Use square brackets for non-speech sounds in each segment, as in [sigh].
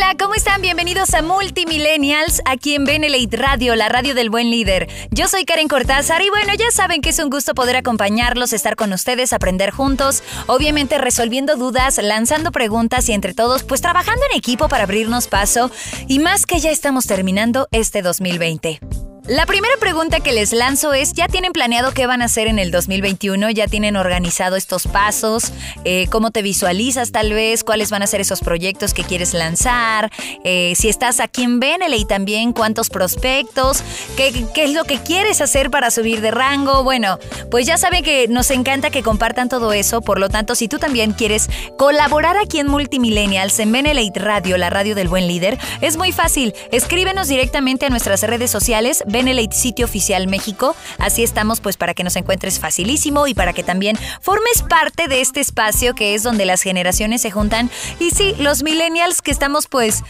Hola, ¿cómo están? Bienvenidos a Multimillennials, aquí en Benelate Radio, la radio del buen líder. Yo soy Karen Cortázar y bueno, ya saben que es un gusto poder acompañarlos, estar con ustedes, aprender juntos, obviamente resolviendo dudas, lanzando preguntas y entre todos, pues trabajando en equipo para abrirnos paso y más que ya estamos terminando este 2020. La primera pregunta que les lanzo es, ¿ya tienen planeado qué van a hacer en el 2021? ¿Ya tienen organizado estos pasos? Eh, ¿Cómo te visualizas tal vez? ¿Cuáles van a ser esos proyectos que quieres lanzar? Eh, si estás aquí en Benele y también cuántos prospectos, ¿Qué, ¿qué, es lo que quieres hacer para subir de rango? Bueno, pues ya saben que nos encanta que compartan todo eso, por lo tanto, si tú también quieres colaborar aquí en Multimillennials, en Benelate Radio, la radio del buen líder, es muy fácil. Escríbenos directamente a nuestras redes sociales, Benelate Sitio Oficial México. Así estamos pues para que nos encuentres facilísimo y para que también formes parte de este espacio que es donde las generaciones se juntan. Y sí, los millennials que estamos pues,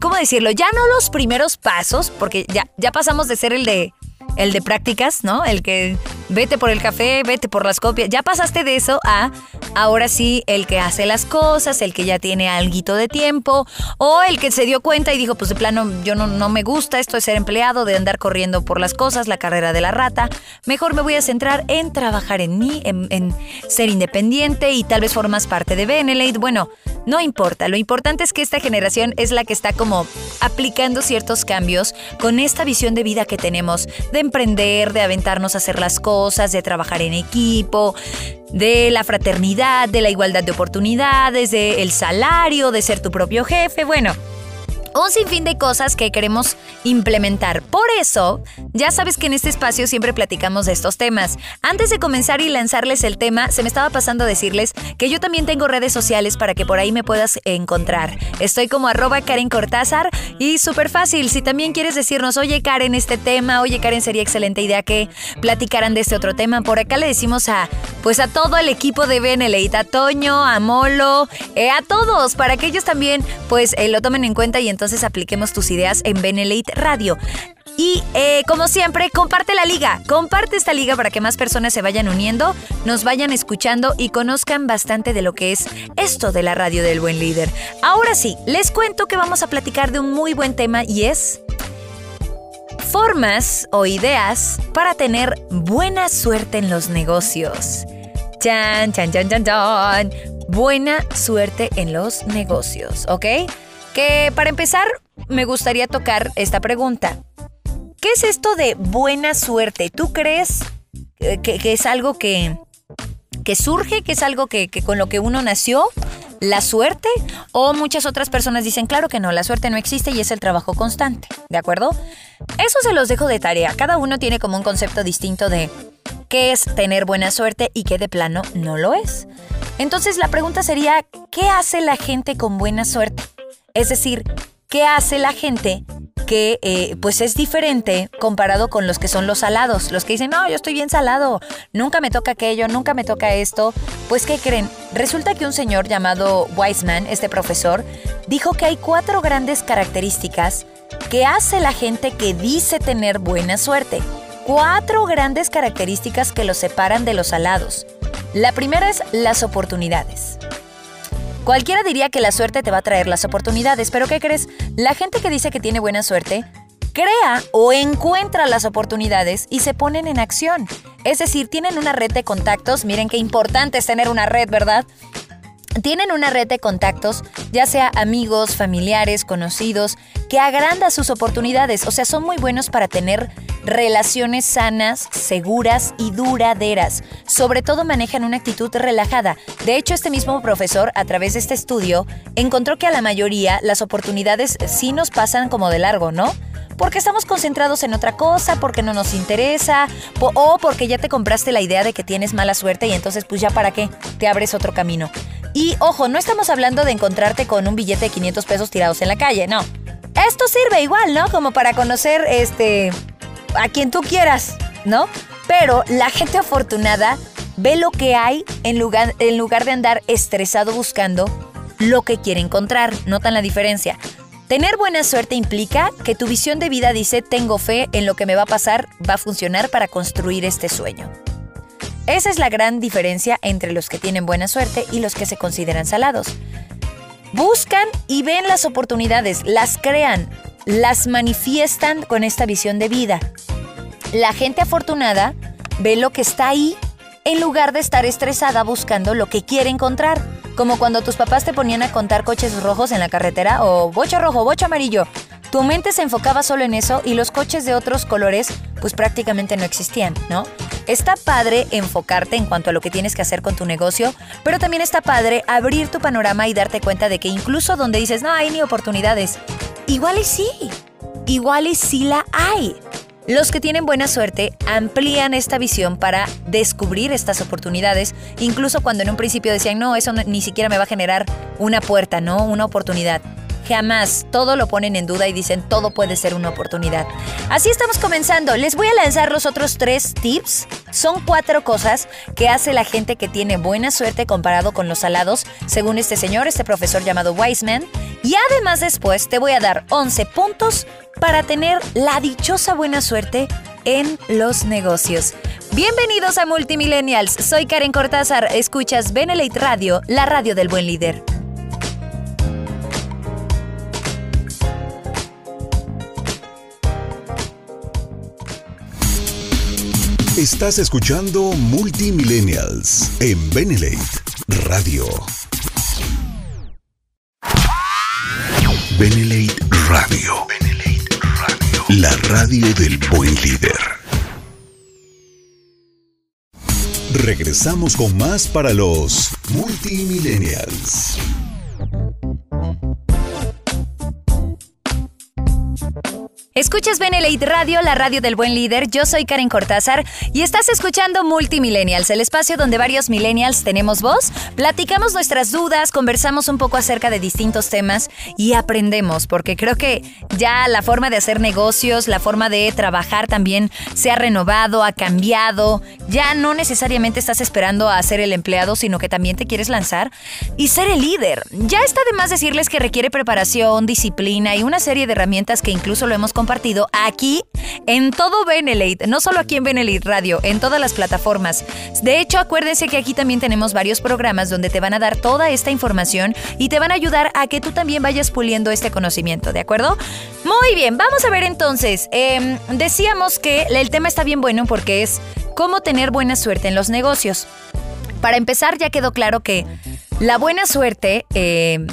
¿cómo decirlo? Ya no los primeros pasos, porque ya, ya pasamos de ser el de el de prácticas, ¿no? El que vete por el café, vete por las copias. Ya pasaste de eso a ahora sí el que hace las cosas, el que ya tiene alguito de tiempo, o el que se dio cuenta y dijo, pues de plano, yo no, me gusta esto de ser empleado, de andar corriendo por las cosas, la carrera de la rata. Mejor me voy a centrar en trabajar en mí, en, ser independiente y tal vez formas parte de Benelate. Bueno, no importa, lo importante es que esta generación es la que está como aplicando ciertos cambios con esta visión de vida que tenemos de emprender, de aventarnos a hacer las cosas, de trabajar en equipo, de la fraternidad, de la igualdad de oportunidades, de el salario, de ser tu propio jefe, bueno, un sinfín de cosas que queremos implementar. Por eso, ya sabes que en este espacio siempre platicamos de estos temas. Antes de comenzar y lanzarles el tema, se me estaba pasando a decirles que yo también tengo redes sociales para que por ahí me puedas encontrar. Estoy como arroba Karen Cortázar y súper fácil. Si también quieres decirnos, oye Karen, este tema, oye Karen, sería excelente idea que platicaran de este otro tema. Por acá le decimos a, pues a todo el equipo de Benelete, a Toño, a Molo, eh, a todos, para que ellos también pues eh, lo tomen en cuenta y entonces apliquemos tus ideas en Benelate Radio. Y eh, como siempre, comparte la liga. Comparte esta liga para que más personas se vayan uniendo, nos vayan escuchando y conozcan bastante de lo que es esto de la radio del buen líder. Ahora sí, les cuento que vamos a platicar de un muy buen tema y es formas o ideas para tener buena suerte en los negocios. Chan, chan, chan, chan, chan. Buena suerte en los negocios, ¿ok? Que para empezar, me gustaría tocar esta pregunta. ¿Qué es esto de buena suerte? ¿Tú crees que, es algo que, que, surge, que es algo que, que con lo que uno nació? ¿La suerte? O muchas otras personas dicen, claro que no, la suerte no existe y es el trabajo constante, ¿de acuerdo? Eso se los dejo de tarea. Cada uno tiene como un concepto distinto de qué es tener buena suerte y qué de plano no lo es. Entonces la pregunta sería, ¿qué hace la gente con buena suerte? Es decir, ¿qué hace la gente que eh, pues es diferente comparado con los que son los salados? Los que dicen, no, yo estoy bien salado, nunca me toca aquello, nunca me toca esto. Pues, ¿qué creen? Resulta que un señor llamado Wiseman, este profesor, dijo que hay cuatro grandes características que hace la gente que dice tener buena suerte. Cuatro grandes características que los separan de los salados. La primera es las oportunidades. Cualquiera diría que la suerte te va a traer las oportunidades, pero ¿qué crees? La gente que dice que tiene buena suerte crea o encuentra las oportunidades y se ponen en acción. Es decir, tienen una red de contactos, miren qué importante es tener una red, ¿verdad? Tienen una red de contactos, ya sea amigos, familiares, conocidos, que agranda sus oportunidades, o sea, son muy buenos para tener relaciones sanas, seguras y duraderas. Sobre todo manejan una actitud relajada. De hecho, este mismo profesor, a través de este estudio, encontró que a la mayoría las oportunidades sí nos pasan como de largo, ¿no? porque estamos concentrados en otra cosa, porque no nos interesa, o porque ya te compraste la idea de que tienes mala suerte y entonces pues ya para qué, te abres otro camino. Y ojo, no estamos hablando de encontrarte con un billete de 500 pesos tirados en la calle, no. Esto sirve igual, ¿no? Como para conocer este a quien tú quieras, ¿no? Pero la gente afortunada ve lo que hay en lugar, en lugar de andar estresado buscando lo que quiere encontrar. ¿Notan la diferencia? Tener buena suerte implica que tu visión de vida dice tengo fe en lo que me va a pasar, va a funcionar para construir este sueño. Esa es la gran diferencia entre los que tienen buena suerte y los que se consideran salados. Buscan y ven las oportunidades, las crean, las manifiestan con esta visión de vida. La gente afortunada ve lo que está ahí en lugar de estar estresada buscando lo que quiere encontrar. Como cuando tus papás te ponían a contar coches rojos en la carretera o bocho rojo, bocho amarillo. Tu mente se enfocaba solo en eso y los coches de otros colores pues prácticamente no existían, ¿no? Está padre enfocarte en cuanto a lo que tienes que hacer con tu negocio, pero también está padre abrir tu panorama y darte cuenta de que incluso donde dices, no hay ni oportunidades, igual y sí, igual y sí la hay. Los que tienen buena suerte amplían esta visión para descubrir estas oportunidades, incluso cuando en un principio decían, no, eso ni siquiera me va a generar una puerta, ¿no? Una oportunidad. Jamás todo lo ponen en duda y dicen todo puede ser una oportunidad. Así estamos comenzando. Les voy a lanzar los otros tres tips. Son cuatro cosas que hace la gente que tiene buena suerte comparado con los salados, según este señor, este profesor llamado Wiseman. Y además después te voy a dar 11 puntos para tener la dichosa buena suerte en los negocios. Bienvenidos a Multimillennials, soy Karen Cortázar, escuchas Benelate Radio, la radio del buen líder. Estás escuchando Multimillennials en Benelate Radio. Benelate Radio. Radio. La radio del buen líder. Regresamos con más para los Multimillennials. Escuchas Benelate Radio, la radio del buen líder. Yo soy Karen Cortázar y estás escuchando Multimillennials, el espacio donde varios millennials tenemos voz, platicamos nuestras dudas, conversamos un poco acerca de distintos temas y aprendemos, porque creo que ya la forma de hacer negocios, la forma de trabajar también se ha renovado, ha cambiado. Ya no necesariamente estás esperando a ser el empleado, sino que también te quieres lanzar y ser el líder. Ya está de más decirles que requiere preparación, disciplina y una serie de herramientas que incluso lo hemos compartido aquí en todo Benelate, no solo aquí en Benelate Radio, en todas las plataformas. De hecho, acuérdense que aquí también tenemos varios programas donde te van a dar toda esta información y te van a ayudar a que tú también vayas puliendo este conocimiento, ¿de acuerdo? Muy bien, vamos a ver entonces. Em, decíamos que el tema está bien bueno porque es cómo tener buena suerte en los negocios. Para empezar, ya quedó claro que la buena suerte, eh,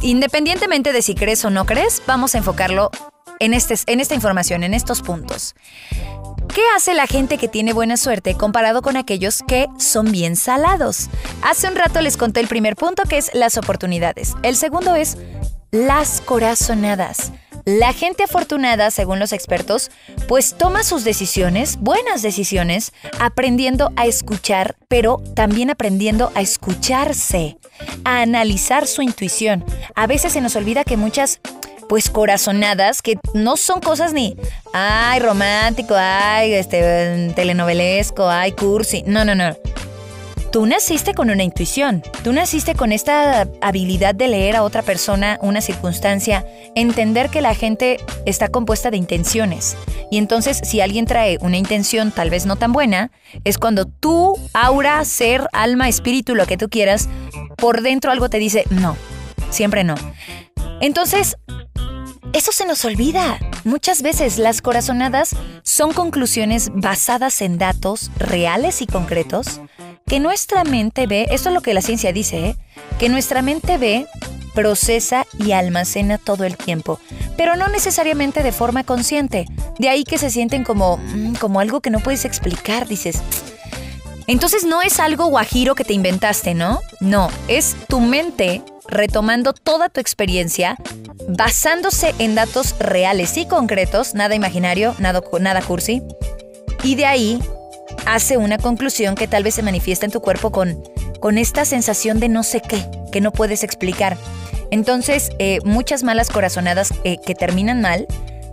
independientemente de si crees o no crees, vamos a enfocarlo en, este, en esta información, en estos puntos. ¿Qué hace la gente que tiene buena suerte comparado con aquellos que son bien salados? Hace un rato les conté el primer punto que es las oportunidades. El segundo es las corazonadas. La gente afortunada, según los expertos, pues toma sus decisiones, buenas decisiones, aprendiendo a escuchar, pero también aprendiendo a escucharse, a analizar su intuición. A veces se nos olvida que muchas pues corazonadas que no son cosas ni, ay, romántico, ay, este, telenovelesco, ay, cursi. No, no, no. Tú naciste con una intuición, tú naciste con esta habilidad de leer a otra persona, una circunstancia, entender que la gente está compuesta de intenciones. Y entonces si alguien trae una intención tal vez no tan buena, es cuando tú, aura, ser, alma, espíritu, lo que tú quieras, por dentro algo te dice, no, siempre no. Entonces, eso se nos olvida. Muchas veces las corazonadas son conclusiones basadas en datos reales y concretos que nuestra mente ve, esto es lo que la ciencia dice, ¿eh? que nuestra mente ve, procesa y almacena todo el tiempo, pero no necesariamente de forma consciente. De ahí que se sienten como, mm, como algo que no puedes explicar, dices. Entonces no es algo guajiro que te inventaste, ¿no? No, es tu mente retomando toda tu experiencia, basándose en datos reales y concretos, nada imaginario, nada, cursi, y de ahí hace una conclusión que tal vez se manifiesta en tu cuerpo con, con esta sensación de no sé qué, que no puedes explicar. Entonces, eh, muchas malas corazonadas eh, que terminan mal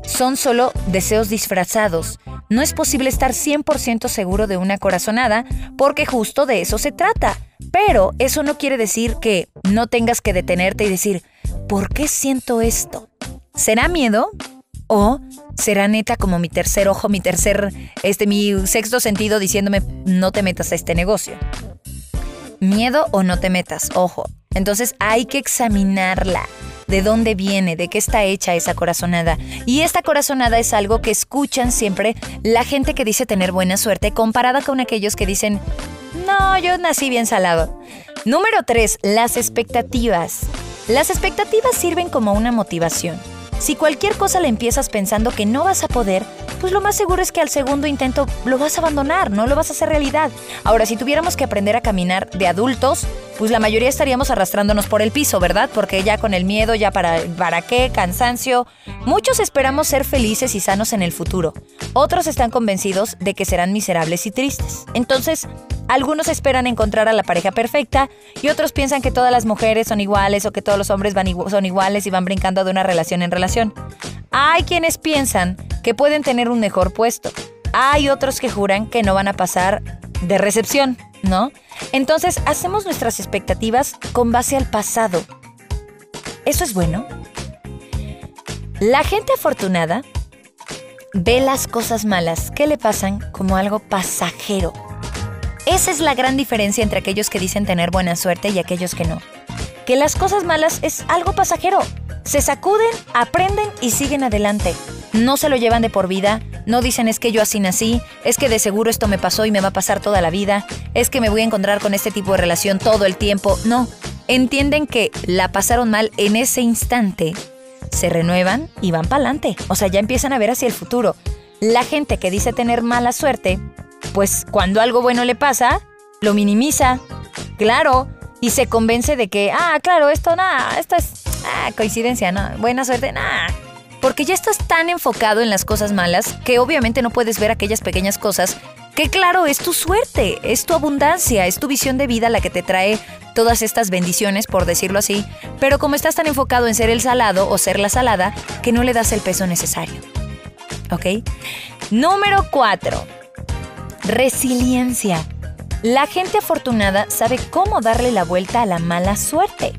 son solo deseos disfrazados, no es posible estar 100% seguro de una corazonada porque justo de eso se trata. Pero eso no quiere decir que no tengas que detenerte y decir, ¿por qué siento esto? ¿Será miedo? ¿O será neta como mi tercer ojo, mi tercer, este, mi sexto sentido diciéndome, no te metas a este negocio? Miedo o no te metas, ojo. Entonces hay que examinarla de dónde viene, de qué está hecha esa corazonada. Y esta corazonada es algo que escuchan siempre la gente que dice tener buena suerte comparada con aquellos que dicen, no, yo nací bien salado. Número 3. Las expectativas. Las expectativas sirven como una motivación. Si cualquier cosa le empiezas pensando que no vas a poder, pues lo más seguro es que al segundo intento lo vas a abandonar, no lo vas a hacer realidad. Ahora, si tuviéramos que aprender a caminar de adultos, pues la mayoría estaríamos arrastrándonos por el piso, ¿verdad? Porque ya con el miedo, ya para, para qué, cansancio. Muchos esperamos ser felices y sanos en el futuro. Otros están convencidos de que serán miserables y tristes. Entonces, algunos esperan encontrar a la pareja perfecta y otros piensan que todas las mujeres son iguales o que todos los hombres van son iguales y van brincando de una relación en relación. Hay quienes piensan que pueden tener un mejor puesto. Hay otros que juran que no van a pasar de recepción, ¿no? Entonces hacemos nuestras expectativas con base al pasado. ¿Eso es bueno? La gente afortunada ve las cosas malas que le pasan como algo pasajero. Esa es la gran diferencia entre aquellos que dicen tener buena suerte y aquellos que no. Que las cosas malas es algo pasajero. Se sacuden, aprenden y siguen adelante. No se lo llevan de por vida, no dicen es que yo así nací, es que de seguro esto me pasó y me va a pasar toda la vida, es que me voy a encontrar con este tipo de relación todo el tiempo. No, entienden que la pasaron mal en ese instante, se renuevan y van para adelante. O sea, ya empiezan a ver hacia el futuro. La gente que dice tener mala suerte, pues cuando algo bueno le pasa, lo minimiza. Claro, y se convence de que, ah, claro, esto nada, esto es ah, coincidencia, no, buena suerte, nada. Porque ya estás tan enfocado en las cosas malas que obviamente no puedes ver aquellas pequeñas cosas que claro, es tu suerte, es tu abundancia, es tu visión de vida la que te trae todas estas bendiciones, por decirlo así, pero como estás tan enfocado en ser el salado o ser la salada, que no le das el peso necesario. ¿Ok? Número 4. Resiliencia. La gente afortunada sabe cómo darle la vuelta a la mala suerte.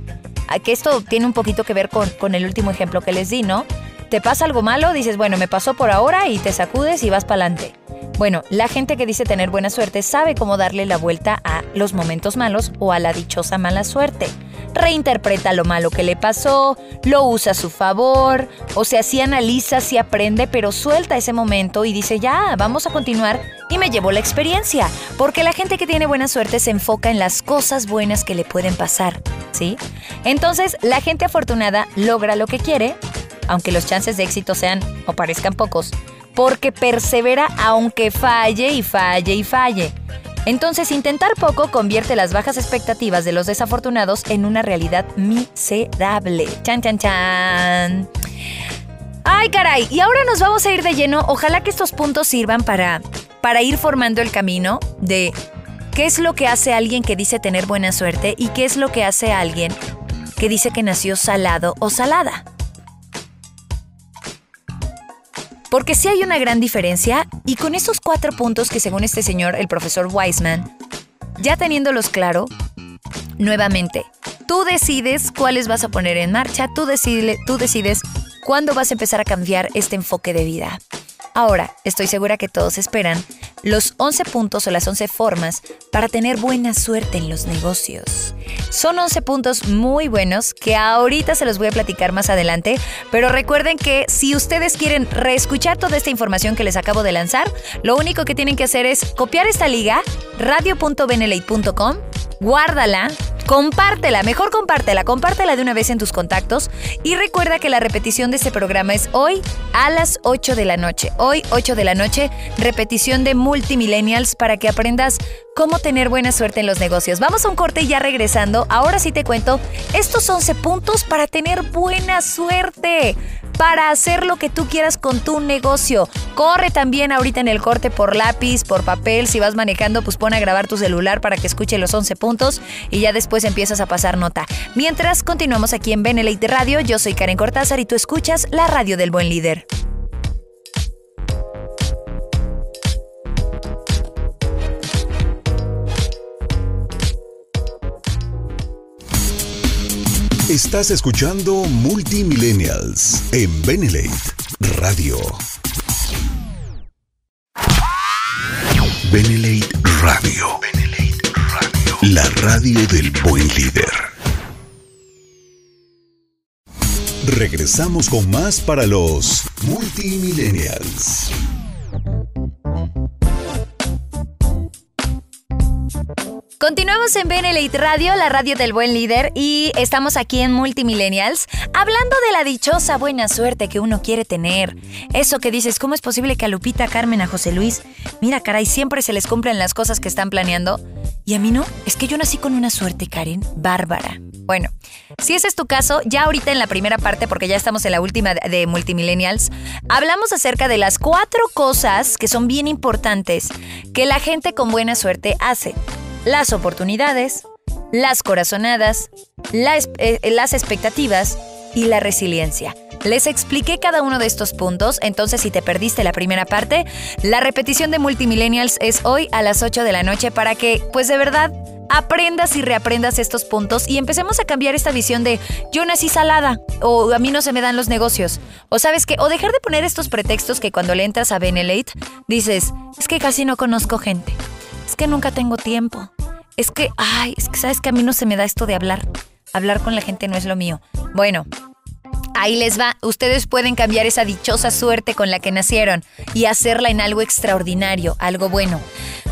Aquí esto tiene un poquito que ver con, con el último ejemplo que les di, ¿no? Te pasa algo malo, dices, bueno, me pasó por ahora y te sacudes y vas para adelante. Bueno, la gente que dice tener buena suerte sabe cómo darle la vuelta a los momentos malos o a la dichosa mala suerte. Reinterpreta lo malo que le pasó, lo usa a su favor, o sea, sí analiza, sí aprende, pero suelta ese momento y dice, ya, vamos a continuar y me llevo la experiencia, porque la gente que tiene buena suerte se enfoca en las cosas buenas que le pueden pasar, ¿sí? Entonces, la gente afortunada logra lo que quiere, aunque los chances de éxito sean o parezcan pocos, porque persevera aunque falle y falle y falle. Entonces, intentar poco convierte las bajas expectativas de los desafortunados en una realidad miserable. Chan, chan, chan. Ay, caray, y ahora nos vamos a ir de lleno. Ojalá que estos puntos sirvan para, para ir formando el camino de qué es lo que hace alguien que dice tener buena suerte y qué es lo que hace alguien que dice que nació salado o salada. Porque sí hay una gran diferencia y con esos cuatro puntos que según este señor, el profesor Wiseman, ya teniéndolos claro, nuevamente, tú decides cuáles vas a poner en marcha, tú, tú decides cuándo vas a empezar a cambiar este enfoque de vida. Ahora, estoy segura que todos esperan los 11 puntos o las 11 formas para tener buena suerte en los negocios. Son 11 puntos muy buenos que ahorita se los voy a platicar más adelante, pero recuerden que si ustedes quieren reescuchar toda esta información que les acabo de lanzar, lo único que tienen que hacer es copiar esta liga, radio.benelate.com, guárdala, Compártela, mejor compártela, compártela de una vez en tus contactos y recuerda que la repetición de este programa es hoy a las 8 de la noche. Hoy 8 de la noche, repetición de Multimillennials para que aprendas cómo tener buena suerte en los negocios. Vamos a un corte y ya regresando, ahora sí te cuento estos 11 puntos para tener buena suerte para hacer lo que tú quieras con tu negocio. Corre también ahorita en el corte por lápiz, por papel. Si vas manejando, pues pon a grabar tu celular para que escuche los 11 puntos y ya después empiezas a pasar nota. Mientras continuamos aquí en Benelite Radio, yo soy Karen Cortázar y tú escuchas la radio del buen líder. Estás escuchando Multimillennials en Benelate Radio. Benelate Radio. Radio. La radio del buen líder. Regresamos con más para los Multimillennials. Continuamos en Benelite Radio, la radio del buen líder, y estamos aquí en Multimillennials hablando de la dichosa buena suerte que uno quiere tener. Eso que dices, ¿cómo es posible que a Lupita, a Carmen, a José Luis, mira, caray, siempre se les cumplen las cosas que están planeando? Y a mí no, es que yo nací con una suerte, Karen, bárbara. Bueno, si ese es tu caso, ya ahorita en la primera parte, porque ya estamos en la última de Multimillennials, hablamos acerca de las cuatro cosas que son bien importantes que la gente con buena suerte hace las oportunidades, las corazonadas, eh, las expectativas y la resiliencia. Les expliqué cada uno de estos puntos, entonces si te perdiste la primera parte, la repetición de Multimillennials es hoy a las 8 de la noche para que, pues de verdad, aprendas y reaprendas estos puntos y empecemos a cambiar esta visión de yo nací salada o a mí no se me dan los negocios. O sabes qué, o dejar de poner estos pretextos que cuando le entras a Benelate dices, es que casi no conozco gente, es que nunca tengo tiempo, es que, ay, es que sabes que a mí no se me da esto de hablar. Hablar con la gente no es lo mío. Bueno, Ahí les va, ustedes pueden cambiar esa dichosa suerte con la que nacieron y hacerla en algo extraordinario, algo bueno.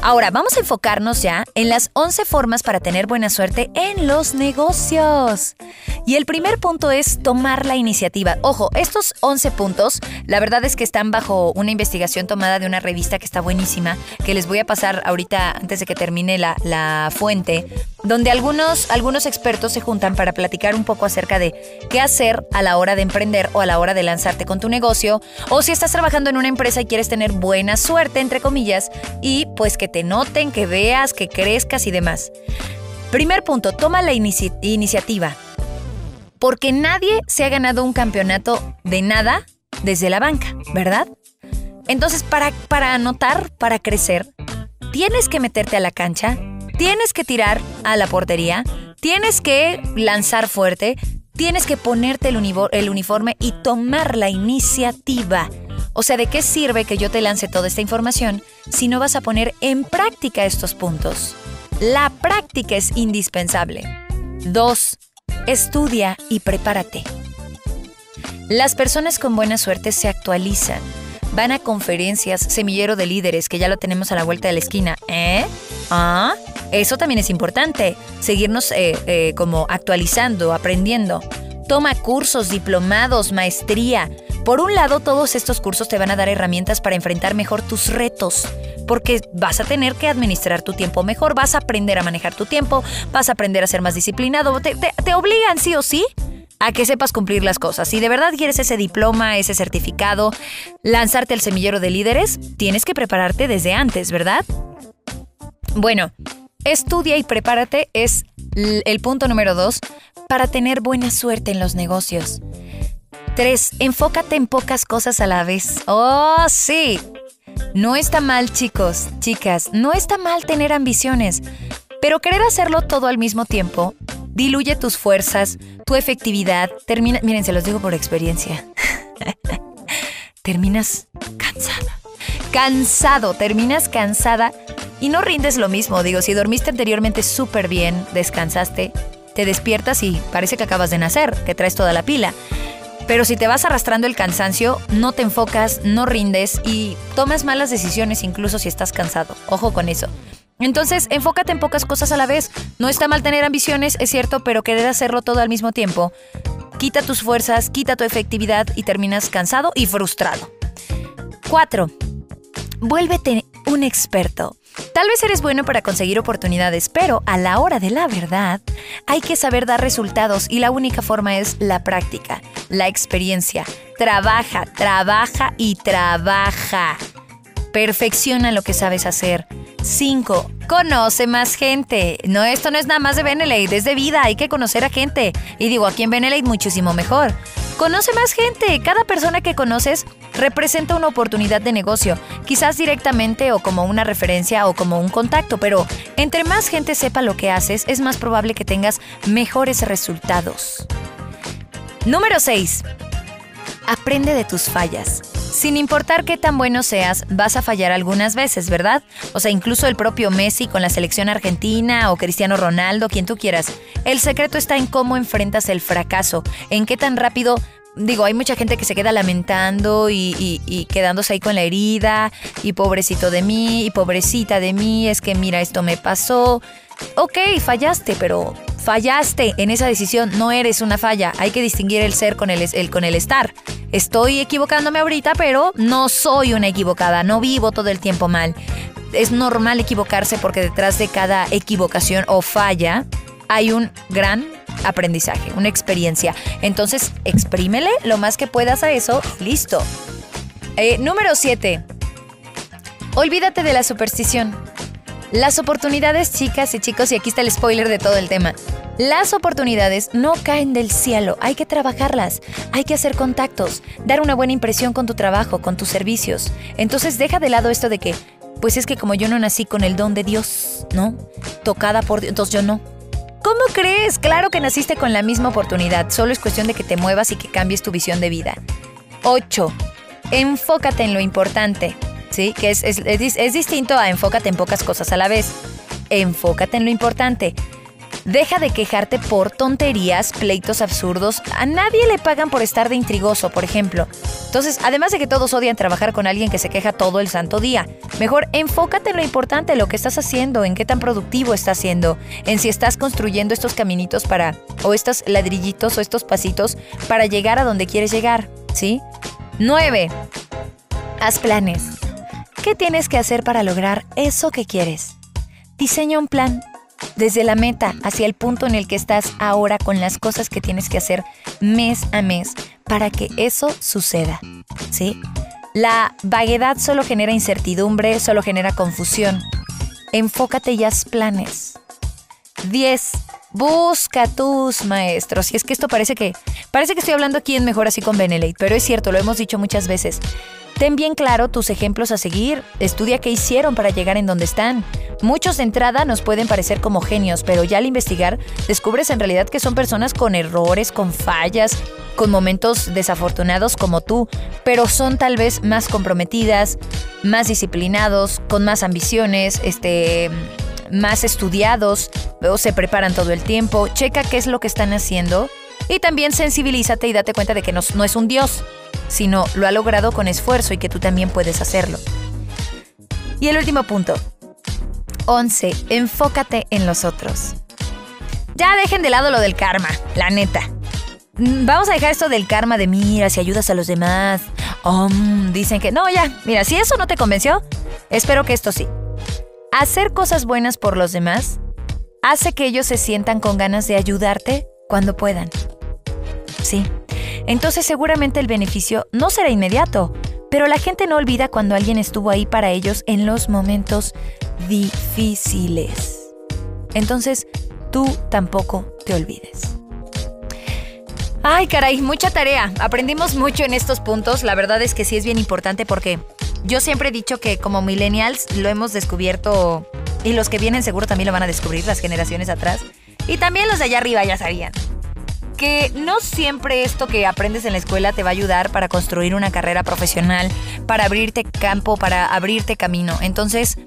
Ahora, vamos a enfocarnos ya en las 11 formas para tener buena suerte en los negocios. Y el primer punto es tomar la iniciativa. Ojo, estos 11 puntos, la verdad es que están bajo una investigación tomada de una revista que está buenísima, que les voy a pasar ahorita antes de que termine la, la fuente, donde algunos, algunos expertos se juntan para platicar un poco acerca de qué hacer a la hora de emprender o a la hora de lanzarte con tu negocio, o si estás trabajando en una empresa y quieres tener buena suerte, entre comillas, y pues que te noten, que veas, que crezcas y demás. Primer punto, toma la iniciativa. Porque nadie se ha ganado un campeonato de nada desde la banca, ¿verdad? Entonces, para, para anotar, para crecer, tienes que meterte a la cancha, tienes que tirar a la portería, tienes que lanzar fuerte, tienes que ponerte el, uniforme y tomar la iniciativa. O sea, ¿de qué sirve que yo te lance toda esta información si no vas a poner en práctica estos puntos? La práctica es indispensable. 2. Estudia y prepárate. Las personas con buena suerte se actualizan. Van a conferencias, semillero de líderes, que ya lo tenemos a la vuelta de la esquina. ¿Eh? ¿Ah? Eso también es importante, seguirnos eh, eh, como actualizando, aprendiendo. Toma cursos, diplomados, maestría. Por un lado, todos estos cursos te van a dar herramientas para enfrentar mejor tus retos, porque vas a tener que administrar tu tiempo mejor, vas a aprender a manejar tu tiempo, vas a aprender a ser más disciplinado, te, te obligan sí o sí a que sepas cumplir las cosas. Si de verdad quieres ese diploma, ese certificado, lanzarte al semillero de líderes, tienes que prepararte desde antes, ¿verdad? Bueno, Estudia y prepárate es el punto número dos para tener buena suerte en los negocios. 3. Enfócate en pocas cosas a la vez. Oh, sí. No está mal, chicos, chicas, no está mal tener ambiciones, pero querer hacerlo todo al mismo tiempo diluye tus fuerzas, tu efectividad, termina, miren, se los digo por experiencia. [laughs] terminas cansada. Cansado, terminas cansada y no rindes lo mismo, digo, si dormiste anteriormente súper bien, descansaste, te despiertas y parece que acabas de nacer, que traes toda la pila. Pero si te vas arrastrando el cansancio, no te enfocas, no rindes y tomas malas decisiones incluso si estás cansado. Ojo con eso. Entonces, enfócate en pocas cosas a la vez. No está mal tener ambiciones, es cierto, pero querer hacerlo todo al mismo tiempo. Quita tus fuerzas, quita tu efectividad y terminas cansado y frustrado. 4. Vuélvete un experto. Tal vez eres bueno para conseguir oportunidades, pero a la hora de la verdad hay que saber dar resultados y la única forma es la práctica, la experiencia. Trabaja, trabaja y trabaja. Perfecciona lo que sabes hacer. 5. Conoce más gente. No, esto no es nada más de Benelate, es de vida, hay que conocer a gente. Y digo, aquí en Benelate muchísimo mejor. Conoce más gente. Cada persona que conoces representa una oportunidad de negocio, quizás directamente o como una referencia o como un contacto, pero entre más gente sepa lo que haces, es más probable que tengas mejores resultados. Número 6. Aprende de tus fallas. Sin importar qué tan bueno seas, vas a fallar algunas veces, ¿verdad? O sea, incluso el propio Messi con la selección argentina o Cristiano Ronaldo, quien tú quieras. El secreto está en cómo enfrentas el fracaso, en qué tan rápido digo, hay mucha gente que se queda lamentando y, quedándose ahí con la herida, y pobrecito de mí, y pobrecita de mí, es que mira, esto me pasó. Ok, fallaste, pero fallaste en esa decisión, no eres una falla, hay que distinguir el ser con el, el, con el estar. Estoy equivocándome ahorita, pero no soy una equivocada, no vivo todo el tiempo mal. Es normal equivocarse porque detrás de cada equivocación o falla hay un gran aprendizaje, una experiencia. Entonces, exprímele lo más que puedas a eso listo. Eh, número 7. Olvídate de la superstición. Las oportunidades, chicas y chicos, y aquí está el spoiler de todo el tema. Las oportunidades no caen del cielo, hay que trabajarlas, hay que hacer contactos, dar una buena impresión con tu trabajo, con tus servicios. Entonces deja de lado esto de que, pues es que como yo no nací con el don de Dios, ¿no? Tocada por Dios, entonces yo no. ¿Cómo crees? Claro que naciste con la misma oportunidad, solo es cuestión de que te muevas y que cambies tu visión de vida. 8. Enfócate en lo importante, ¿sí? Que es, es, es distinto a enfócate en pocas cosas a la vez. Enfócate en lo importante. Deja de quejarte por tonterías, pleitos absurdos. A nadie le pagan por estar de intrigoso, por ejemplo. Entonces, además de que todos odian trabajar con alguien que se queja todo el santo día, mejor enfócate en lo importante, lo que estás haciendo, en qué tan productivo estás siendo, en si estás construyendo estos caminitos para, o estos ladrillitos o estos pasitos para llegar a donde quieres llegar, ¿sí? 9. Haz planes. ¿Qué tienes que hacer para lograr eso que quieres? Diseña un plan desde la meta hacia el punto en el que estás ahora con las cosas que tienes que hacer mes a mes para que eso suceda. ¿Sí? La vaguedad solo genera incertidumbre, solo genera confusión. Enfócate y haz planes. 10. Busca tus maestros. Y es que esto parece que parece que estoy hablando aquí en Mejor así con Benelete, pero es cierto, lo hemos dicho muchas veces. Ten bien claro tus ejemplos a seguir, estudia qué hicieron para llegar en donde están. Muchos de entrada nos pueden parecer como genios, pero ya al investigar descubres en realidad que son personas con errores, con fallas, con momentos desafortunados como tú, pero son tal vez más comprometidas, más disciplinados, con más ambiciones, este más estudiados, o se preparan todo el tiempo, checa qué es lo que están haciendo y también sensibilízate y date cuenta de que no, no es un dios, sino lo ha logrado con esfuerzo y que tú también puedes hacerlo. Y el último punto. 11. Enfócate en los otros. Ya dejen de lado lo del karma, la neta. Mm, vamos a dejar esto del karma de mira si ayudas a los demás. dicen que no, ya. Mira, si eso no te convenció, espero que esto sí. Hacer cosas buenas por los demás hace que ellos se sientan con ganas de ayudarte cuando puedan. Sí, entonces seguramente el beneficio no será inmediato, pero la gente no olvida cuando alguien estuvo ahí para ellos en los momentos difíciles. Entonces, tú tampoco te olvides. Ay, caray, mucha tarea. Aprendimos mucho en estos puntos. La verdad es que sí es bien importante porque yo siempre he dicho que como millennials lo hemos descubierto y los que vienen seguro también lo van a descubrir, las generaciones atrás. Y también los de allá arriba ya sabían que no siempre esto que aprendes en la escuela te va a ayudar para construir una carrera profesional, para abrirte campo, para abrirte camino. Entonces,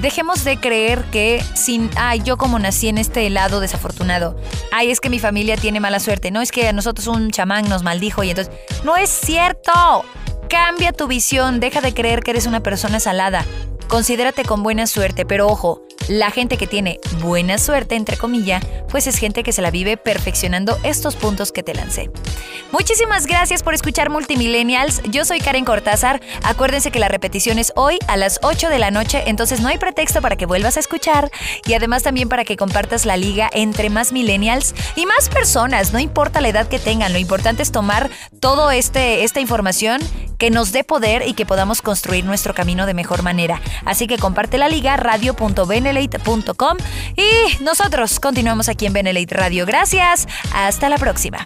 dejemos de creer que sin, ay, yo como nací en este lado desafortunado, ay, es que mi familia tiene mala suerte, no es que a nosotros un chamán nos maldijo y entonces, no es cierto. Cambia tu visión, deja de creer que eres una persona salada. Considérate con buena suerte, pero ojo, la gente que tiene buena suerte, entre comillas, pues es gente que se la vive perfeccionando estos puntos que te lancé. Muchísimas gracias por escuchar Multimillennials. Yo soy Karen Cortázar. Acuérdense que la repetición es hoy a las 8 de la noche, entonces no hay pretexto para que vuelvas a escuchar y además también para que compartas la liga entre más millennials y más personas, no importa la edad que tengan, lo importante es tomar toda este, esta información que nos dé poder y que podamos construir nuestro camino de mejor manera. Así que comparte la liga radio.benelate.com y nosotros continuamos aquí en Benelate Radio. Gracias, hasta la próxima.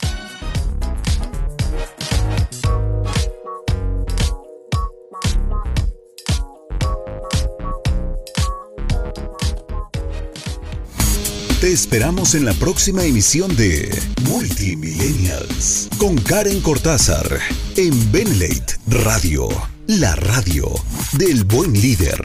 Te esperamos en la próxima emisión de Multimillennials con Karen Cortázar en Benlate Radio, la radio del buen líder.